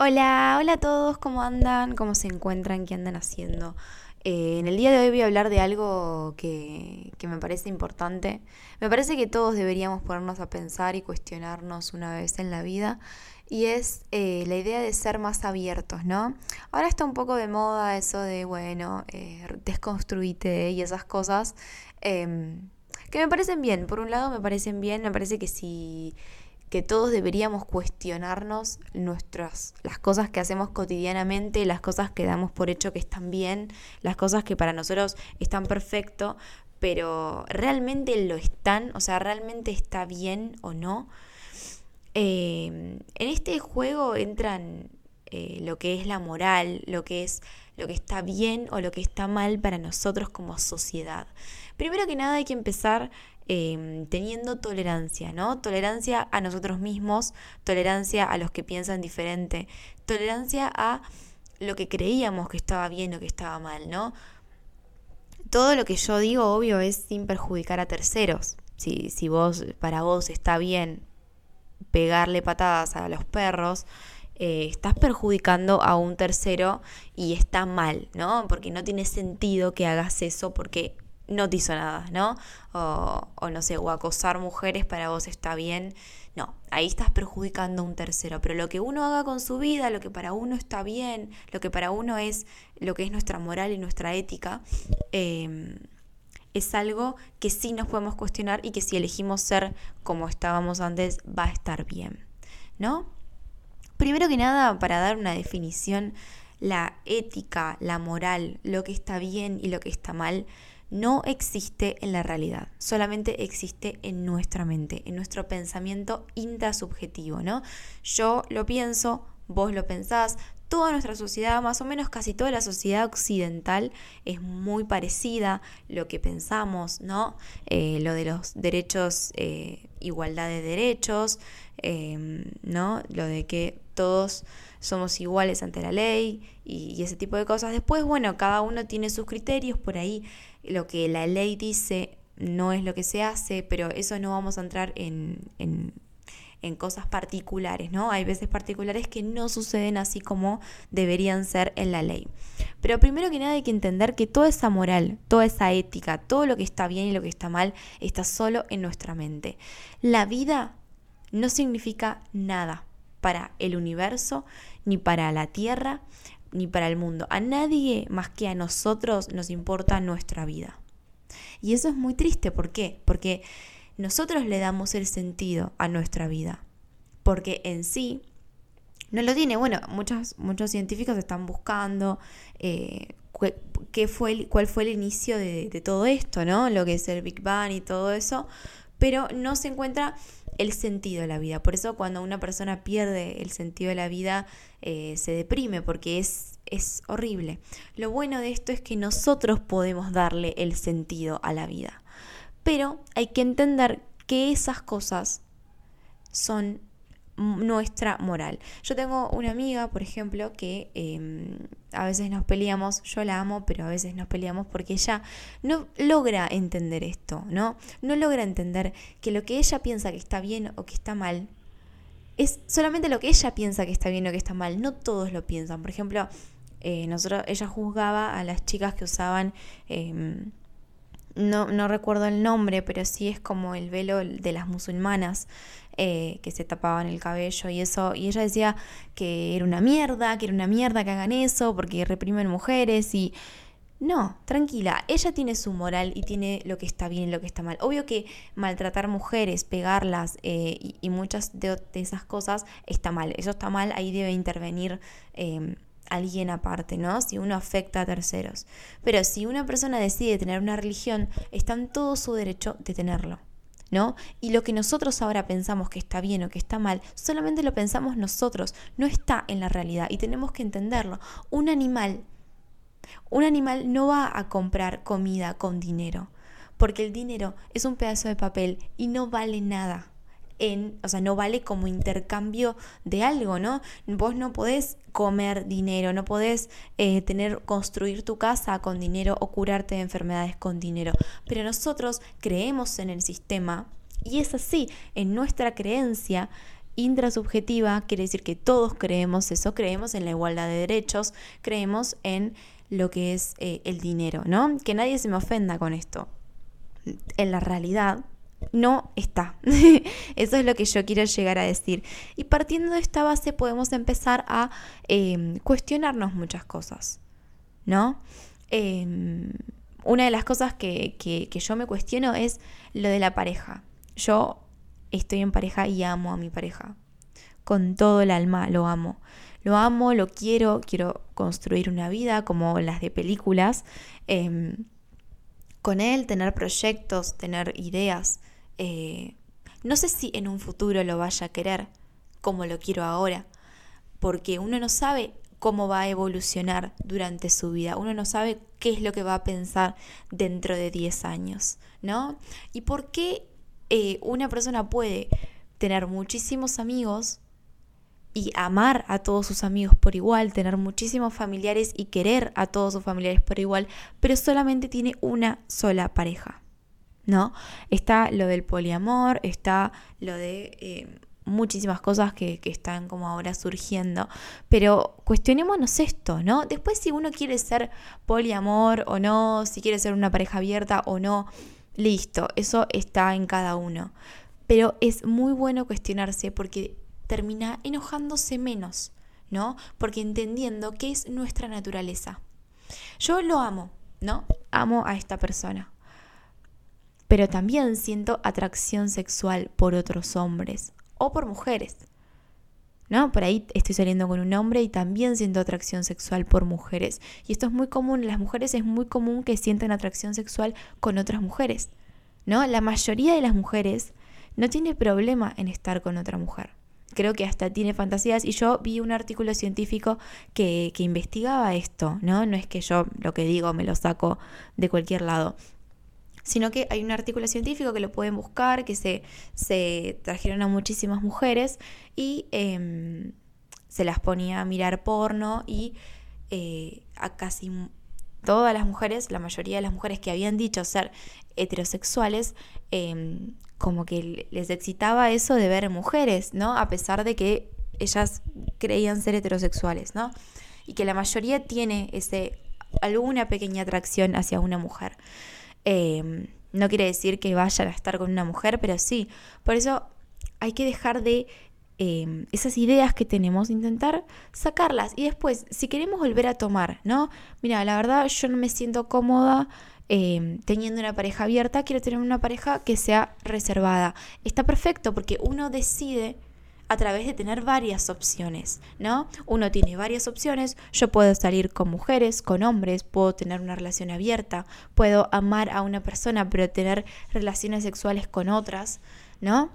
Hola, hola a todos, ¿cómo andan? ¿Cómo se encuentran? ¿Qué andan haciendo? Eh, en el día de hoy voy a hablar de algo que, que, me parece importante. Me parece que todos deberíamos ponernos a pensar y cuestionarnos una vez en la vida. Y es eh, la idea de ser más abiertos, ¿no? Ahora está un poco de moda eso de, bueno, eh, desconstruite y esas cosas. Em, que me parecen bien. Por un lado me parecen bien, me parece que si que todos deberíamos cuestionarnos nuestras, las cosas que hacemos cotidianamente, las cosas que damos por hecho que están bien, las cosas que para nosotros están perfecto, pero realmente lo están, o sea, realmente está bien o no. Eh, en este juego entran eh, lo que es la moral, lo que es lo que está bien o lo que está mal para nosotros como sociedad. Primero que nada hay que empezar Em, teniendo tolerancia, ¿no? Tolerancia a nosotros mismos, tolerancia a los que piensan diferente, tolerancia a lo que creíamos que estaba bien o que estaba mal, ¿no? Todo lo que yo digo, obvio, es sin perjudicar a terceros. Si, si vos, para vos está bien pegarle patadas a los perros, eh, estás perjudicando a un tercero y está mal, ¿no? Porque no tiene sentido que hagas eso porque no te hizo nada, ¿no? O, no sé, o acosar mujeres para vos está bien. No, ahí estás perjudicando a un tercero. Pero lo que uno haga con su vida, lo que para uno está bien, lo que para uno es lo que es nuestra moral y nuestra ética, em, es algo que sí nos podemos cuestionar y que si elegimos ser como estábamos antes, va a estar bien, ¿no? Primero que nada, para dar una definición, la ética, la moral, lo que está bien y lo que está mal, no existe en la realidad, solamente existe en nuestra mente, en nuestro pensamiento intrasubjetivo, ¿no? Yo lo pienso, vos lo pensás, toda nuestra sociedad, más o menos casi toda la sociedad occidental es muy parecida, lo que pensamos, ¿no? Eh, lo de los derechos, eh, igualdad de derechos, em, ¿no? Lo de que todos somos iguales ante la ley y, ese tipo de cosas. Después, bueno, cada uno tiene sus criterios, por ahí lo que la ley dice no es lo que se hace, pero eso no vamos a entrar en, en, cosas particulares, ¿no? Hay veces particulares que no suceden así como deberían ser en la ley. Pero primero que nada hay que entender que toda esa moral, toda esa ética, todo lo que está bien y lo que está mal está solo en nuestra mente. La vida no significa nada para el universo, ni para la tierra, ni para el mundo. A nadie más que a nosotros nos importa nuestra vida. Y eso es muy triste. ¿Por qué? Porque nosotros le damos el sentido a nuestra vida. Porque en sí no lo tiene. Bueno, muchos, muchos científicos están buscando eh, qué fue cuál fue el inicio de todo esto, ¿no? Lo que es el Big Bang y todo eso. Pero no se encuentra el sentido de la vida. Por eso cuando una persona pierde el sentido de la vida eh, se deprime porque es, es horrible. Lo bueno de esto es que nosotros podemos darle el sentido a la vida. Pero hay que entender que esas cosas son nuestra moral. Yo tengo una amiga, por ejemplo, que em, a veces nos peleamos, yo la amo, pero a veces nos peleamos porque ella no logra entender esto, ¿no? No logra entender que lo que ella piensa que está bien o que está mal es solamente lo que ella piensa que está bien o que está mal, no todos lo piensan. Por ejemplo, eh, nosotros, ella juzgaba a las chicas que usaban... Em, no, no recuerdo el nombre, pero sí es como el velo de las musulmanas, eh, que se tapaban el cabello y eso, y ella decía que era una mierda, que era una mierda que hagan eso porque reprimen mujeres y... No, tranquila, ella tiene su moral y tiene lo que está bien y lo que está mal. Obvio que maltratar mujeres, pegarlas eh, y, muchas de, esas cosas está mal. Eso está mal, ahí debe intervenir em, alguien aparte, ¿no? Si uno afecta a terceros. Pero si una persona decide tener una religión, está en todo su derecho de tenerlo. ¿no? Y lo que nosotros ahora pensamos que está bien o que está mal, solamente lo pensamos nosotros, no está en la realidad y tenemos que entenderlo. Un animal, un animal no va a comprar comida con dinero, porque el dinero es un pedazo de papel y no vale nada en, o sea, no vale como intercambio de algo, ¿no? Vos no podés comer dinero, no podés eh, tener, construir tu casa con dinero o curarte de enfermedades con dinero. Pero nosotros creemos en el sistema y es así, en nuestra creencia intrasubjetiva, quiere decir que todos creemos eso, creemos en la igualdad de derechos, creemos en lo que es eh, el dinero, ¿no? Que nadie se me ofenda con esto. En la realidad no está. Eso es lo que yo quiero llegar a decir. Y partiendo de esta base podemos empezar a em, cuestionarnos muchas cosas, ¿no? Em, una de las cosas que, que, yo me cuestiono es lo de la pareja. Yo estoy en pareja y amo a mi pareja. Con todo el alma lo amo. Lo amo, lo quiero, quiero construir una vida como las de películas. Em, con él, tener proyectos, tener ideas. Eh, no sé si en un futuro lo vaya a querer como lo quiero ahora, porque uno no sabe cómo va a evolucionar durante su vida, uno no sabe qué es lo que va a pensar dentro de 10 años, ¿no? ¿Y por qué eh, una persona puede tener muchísimos amigos y amar a todos sus amigos por igual, tener muchísimos familiares y querer a todos sus familiares por igual, pero solamente tiene una sola pareja, ¿no? Está lo del poliamor, está lo de eh, muchísimas cosas que, que, están como ahora surgiendo, pero cuestionémonos esto, ¿no? Después si uno quiere ser poliamor o no, si quiere ser una pareja abierta o no, listo, eso está en cada uno. Pero es muy bueno cuestionarse porque termina enojándose menos, ¿no? Porque entendiendo qué es nuestra naturaleza. Yo lo amo, ¿no? Amo a esta persona. Pero también siento atracción sexual por otros hombres o por mujeres. ¿No? Por ahí estoy saliendo con un hombre y también siento atracción sexual por mujeres. Y esto es muy común, las mujeres es muy común que sientan atracción sexual con otras mujeres. ¿No? La mayoría de las mujeres no tiene problema en estar con otra mujer creo que hasta tiene fantasías y yo vi un artículo científico que, investigaba esto, ¿no? No es que yo lo que digo me lo saco de cualquier lado, sino que hay un artículo científico que lo pueden buscar, que se, se trajeron a muchísimas mujeres y em, se las ponía a mirar porno y eh, a casi todas las mujeres, la mayoría de las mujeres que habían dicho ser heterosexuales, em, como que les excitaba eso de ver mujeres, ¿no? A pesar de que ellas creían ser heterosexuales, ¿no? Y que la mayoría tiene ese, alguna pequeña atracción hacia una mujer. Em, no quiere decir que vayan a estar con una mujer, pero sí. Por eso hay que dejar de em, esas ideas que tenemos, intentar sacarlas. Y después, si queremos volver a tomar, ¿no? Mira, la verdad yo no me siento cómoda Em, teniendo una pareja abierta, quiero tener una pareja que sea reservada. Está perfecto porque uno decide a través de tener varias opciones, ¿no? Uno tiene varias opciones, yo puedo salir con mujeres, con hombres, puedo tener una relación abierta, puedo amar a una persona pero tener relaciones sexuales con otras, ¿no?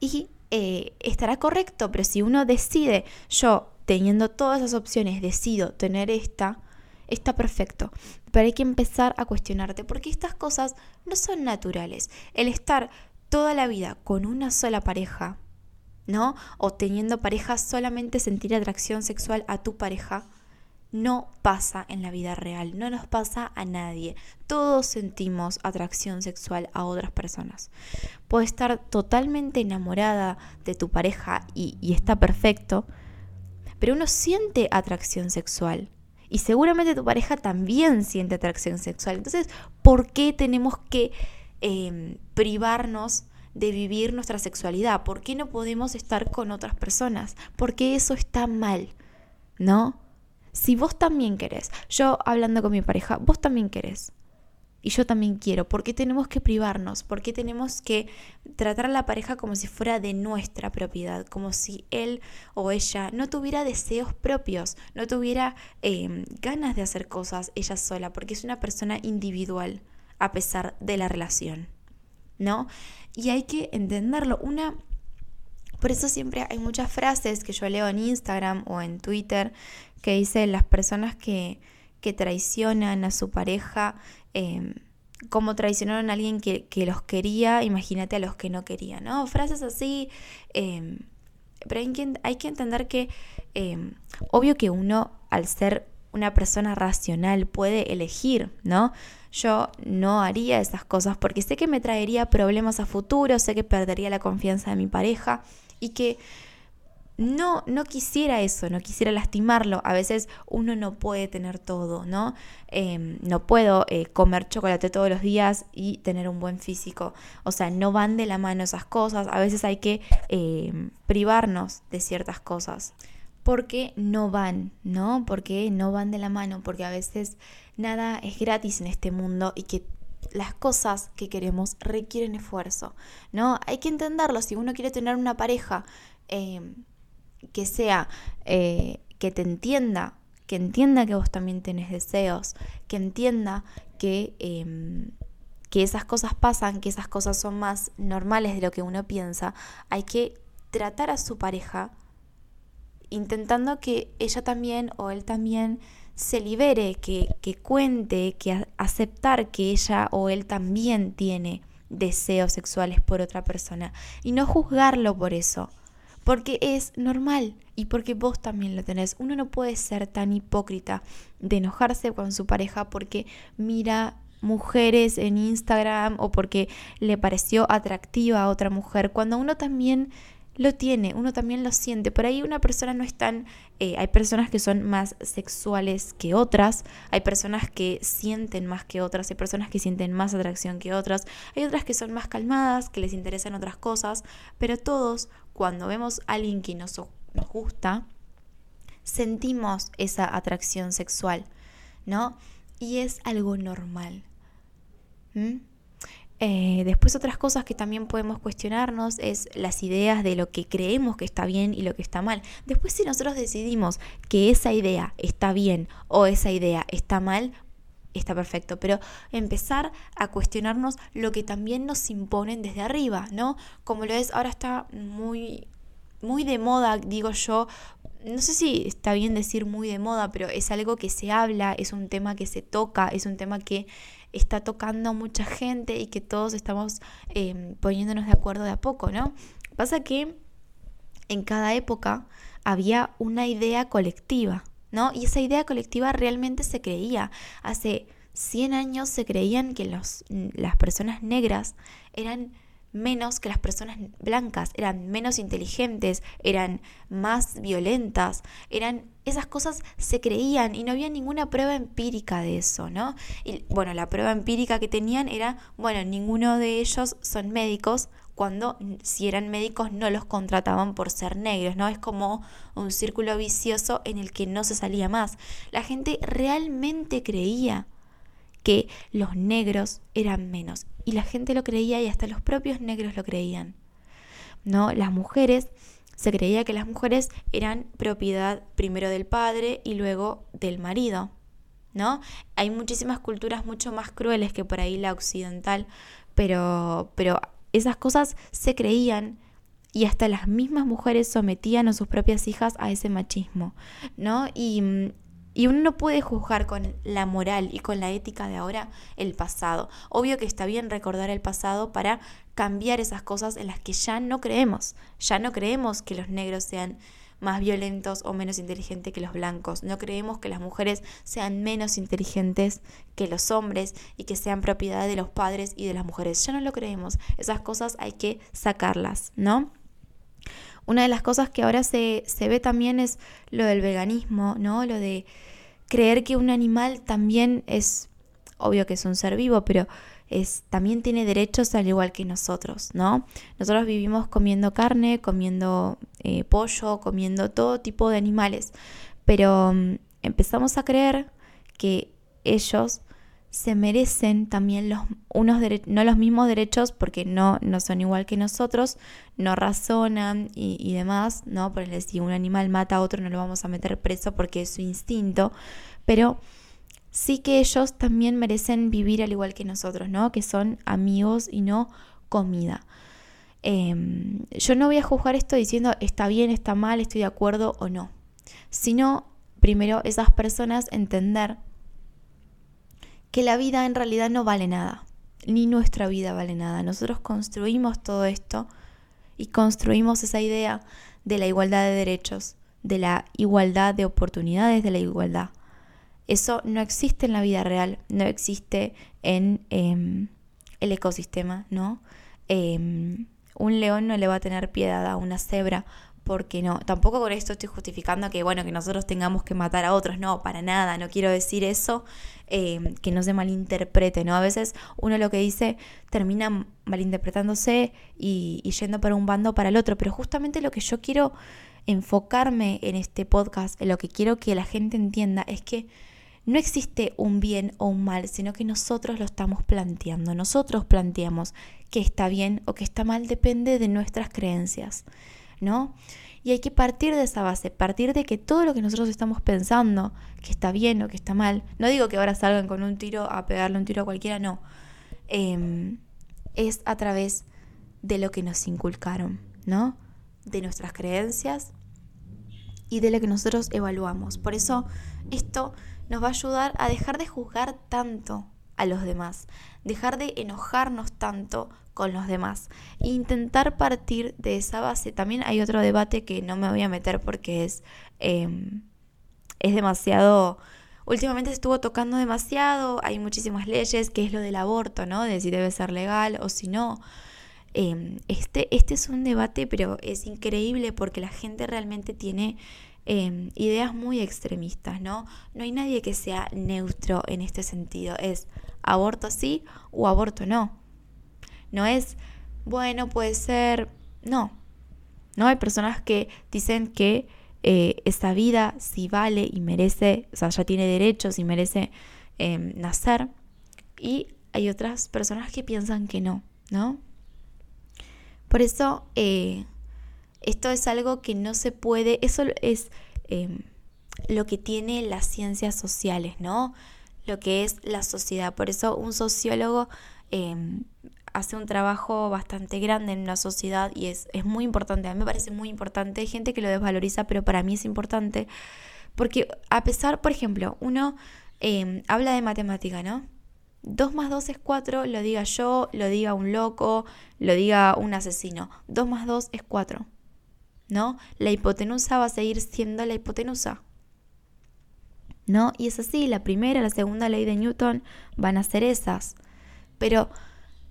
Y eh, estará correcto, pero si uno decide, yo teniendo todas esas opciones, decido tener esta, está perfecto. Pero hay que empezar a cuestionarte porque estas cosas no son naturales. El estar toda la vida con una sola pareja, ¿no? O teniendo pareja solamente sentir atracción sexual a tu pareja, no pasa en la vida real, no nos pasa a nadie. Todos sentimos atracción sexual a otras personas. Puedes estar totalmente enamorada de tu pareja y, está perfecto, pero uno siente atracción sexual. Y seguramente tu pareja también siente atracción sexual. Entonces, ¿por qué tenemos que em, privarnos de vivir nuestra sexualidad? ¿Por qué no podemos estar con otras personas? ¿Por qué eso está mal? ¿No? Si vos también querés, yo hablando con mi pareja, vos también querés, y yo también quiero. ¿Por qué tenemos que privarnos? ¿Por qué tenemos que tratar a la pareja como si fuera de nuestra propiedad? Como si él o ella no tuviera deseos propios, no tuviera em, ganas de hacer cosas ella sola, porque es una persona individual a pesar de la relación. ¿No? Y hay que entenderlo. Una por eso siempre hay muchas frases que yo leo en Instagram o en Twitter que dicen las personas que, que traicionan a su pareja Em, como traicionaron a alguien que, los quería, imagínate a los que no querían, ¿no? Frases así, em, pero hay que, hay que, entender que, em, obvio que uno, al ser una persona racional, puede elegir, ¿no? Yo no haría esas cosas porque sé que me traería problemas a futuro, sé que perdería la confianza de mi pareja y que no, no quisiera eso, no quisiera lastimarlo. A veces uno no puede tener todo, ¿no? Em, no puedo eh, comer chocolate todos los días y tener un buen físico. O sea, no van de la mano esas cosas. A veces hay que em, privarnos de ciertas cosas. Porque no van, ¿no? Porque no van de la mano. Porque a veces nada es gratis en este mundo y que las cosas que queremos requieren esfuerzo, ¿no? Hay que entenderlo. Si uno quiere tener una pareja, em, que sea, eh, que te entienda, que entienda que vos también tenés deseos, que entienda que, em, que esas cosas pasan, que esas cosas son más normales de lo que uno piensa, hay que tratar a su pareja intentando que ella también o él también se libere, que, que cuente, que aceptar que ella o él también tiene deseos sexuales por otra persona y no juzgarlo por eso porque es normal y porque vos también lo tenés. Uno no puede ser tan hipócrita de enojarse con su pareja porque mira mujeres en Instagram o porque le pareció atractiva a otra mujer, cuando uno también lo tiene, uno también lo siente. Por ahí una persona no es tan... Eh, hay personas que son más sexuales que otras, hay personas que sienten más que otras, hay personas que sienten más atracción que otras, hay otras que son más calmadas, que les interesan otras cosas, pero todos cuando vemos a alguien que nos, nos gusta, sentimos esa atracción sexual, ¿no? Y es algo normal. Eh, después otras cosas que también podemos cuestionarnos es las ideas de lo que creemos que está bien y lo que está mal. Después si nosotros decidimos que esa idea está bien o esa idea está mal, está perfecto, pero empezar a cuestionarnos lo que también nos imponen desde arriba, ¿no? Como lo es, ahora está muy muy de moda, digo yo, no sé si está bien decir muy de moda, pero es algo que se habla, es un tema que se toca, es un tema que está tocando a mucha gente y que todos estamos em, poniéndonos de acuerdo de a poco, ¿no? Pasa que en cada época había una idea colectiva, ¿no? Y esa idea colectiva realmente se creía. Hace 100 años se creían que los, las personas negras eran menos que las personas blancas, eran menos inteligentes, eran más violentas, eran esas cosas se creían y no había ninguna prueba empírica de eso, ¿no? Y bueno, la prueba empírica que tenían era, bueno, ninguno de ellos son médicos cuando si eran médicos no los contrataban por ser negros, ¿no? Es como un círculo vicioso en el que no se salía más. La gente realmente creía que los negros eran menos. Y la gente lo creía y hasta los propios negros lo creían. ¿No? Las mujeres, se creía que las mujeres eran propiedad primero del padre y luego del marido. ¿No? Hay muchísimas culturas mucho más crueles que por ahí la occidental, pero, pero esas cosas se creían y hasta las mismas mujeres sometían a sus propias hijas a ese machismo, ¿no? Y mm, y uno no puede juzgar con la moral y con la ética de ahora el pasado. Obvio que está bien recordar el pasado para cambiar esas cosas en las que ya no creemos. Ya no creemos que los negros sean más violentos o menos inteligentes que los blancos. No creemos que las mujeres sean menos inteligentes que los hombres y que sean propiedad de los padres y de las mujeres. Ya no lo creemos. Esas cosas hay que sacarlas, ¿no? Una de las cosas que ahora se, se ve también es lo del veganismo, ¿no? Lo de creer que un animal también es, obvio que es un ser vivo, pero es, también tiene derechos al igual que nosotros, ¿no? Nosotros vivimos comiendo carne, comiendo eh, pollo, comiendo todo tipo de animales, pero mm, empezamos a creer que ellos se merecen también los, unos no los mismos derechos porque no, no son igual que nosotros, no razonan y, demás, ¿no? Por si un animal mata a otro no lo vamos a meter preso porque es su instinto, pero sí que ellos también merecen vivir al igual que nosotros, ¿no? Que son amigos y no comida. Em, yo no voy a juzgar esto diciendo está bien, está mal, estoy de acuerdo o no, sino primero esas personas entender que la vida en realidad no vale nada, ni nuestra vida vale nada. Nosotros construimos todo esto y construimos esa idea de la igualdad de derechos, de la igualdad de oportunidades, de la igualdad. Eso no existe en la vida real, no existe en em, el ecosistema, ¿no? Em, un león no le va a tener piedad a una cebra porque no, tampoco con esto estoy justificando que, bueno, que nosotros tengamos que matar a otros, no, para nada, no quiero decir eso, eh, que no se malinterprete, ¿no? A veces uno lo que dice termina malinterpretándose y, y yendo para un bando o para el otro, pero justamente lo que yo quiero enfocarme en este podcast, en lo que quiero que la gente entienda, es que no existe un bien o un mal, sino que nosotros lo estamos planteando. Nosotros planteamos que está bien o que está mal, depende de nuestras creencias. ¿No? Y hay que partir de esa base, partir de que todo lo que nosotros estamos pensando, que está bien o que está mal, no digo que ahora salgan con un tiro a pegarle un tiro a cualquiera, no, em, es a través de lo que nos inculcaron, ¿no? De nuestras creencias y de lo que nosotros evaluamos. Por eso esto nos va a ayudar a dejar de juzgar tanto a los demás, dejar de enojarnos tanto con los demás. Intentar partir de esa base. También hay otro debate que no me voy a meter porque es, em, es demasiado... Últimamente se estuvo tocando demasiado, hay muchísimas leyes, que es lo del aborto, ¿no? De si debe ser legal o si no. Em, este, este es un debate, pero es increíble porque la gente realmente tiene em, ideas muy extremistas, ¿no? No hay nadie que sea neutro en este sentido. Es aborto sí o aborto no. No es, bueno, puede ser, no. No hay personas que dicen que eh, esa vida sí vale y merece, o sea, ya tiene derechos y merece em, nacer. Y hay otras personas que piensan que no, ¿no? Por eso, eh, esto es algo que no se puede, eso es em, lo que tiene las ciencias sociales, ¿no? Lo que es la sociedad. Por eso un sociólogo em, hace un trabajo bastante grande en una sociedad y es, es muy importante, a mí me parece muy importante, hay gente que lo desvaloriza, pero para mí es importante, porque a pesar, por ejemplo, uno em, habla de matemática, ¿no? 2 más 2 es 4, lo diga yo, lo diga un loco, lo diga un asesino. 2 más 2 es 4, ¿no? La hipotenusa va a seguir siendo la hipotenusa. ¿No? Y es así, la primera, la segunda ley de Newton van a ser esas. Pero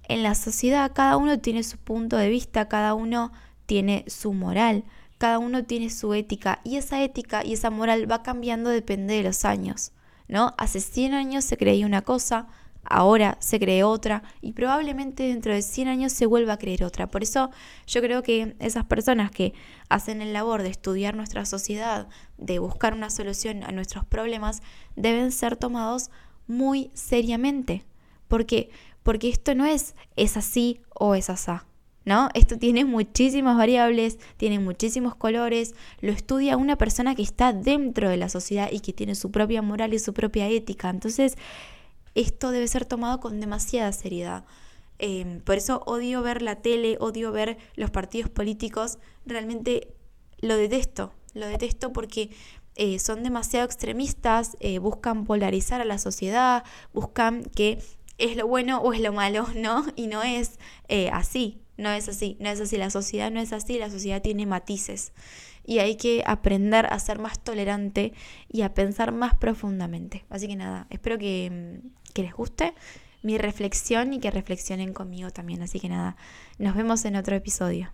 en la sociedad cada uno tiene su punto de vista, cada uno tiene su moral, cada uno tiene su ética y esa ética y esa moral va cambiando depende de los años, ¿no? Hace 100 años se creía una cosa, ahora se cree otra y probablemente dentro de 100 años se vuelva a creer otra. Por eso yo creo que esas personas que hacen el labor de estudiar nuestra sociedad, de buscar una solución a nuestros problemas, deben ser tomados muy seriamente. Porque porque esto no es es así o es asá. ¿No? Esto tiene muchísimas variables, tiene muchísimos colores, lo estudia una persona que está dentro de la sociedad y que tiene su propia moral y su propia ética. Entonces, esto debe ser tomado con demasiada seriedad. Em, por eso odio ver la tele, odio ver los partidos políticos, realmente lo detesto, lo detesto porque eh, son demasiado extremistas, eh, buscan polarizar a la sociedad, buscan que es lo bueno o es lo malo, ¿no? Y no es eh, así, no es así, no es así, la sociedad no es así, la sociedad tiene matices y hay que aprender a ser más tolerante y a pensar más profundamente. Así que nada, espero que, mm, que les guste mi reflexión y que reflexionen conmigo también. Así que nada, nos vemos en otro episodio.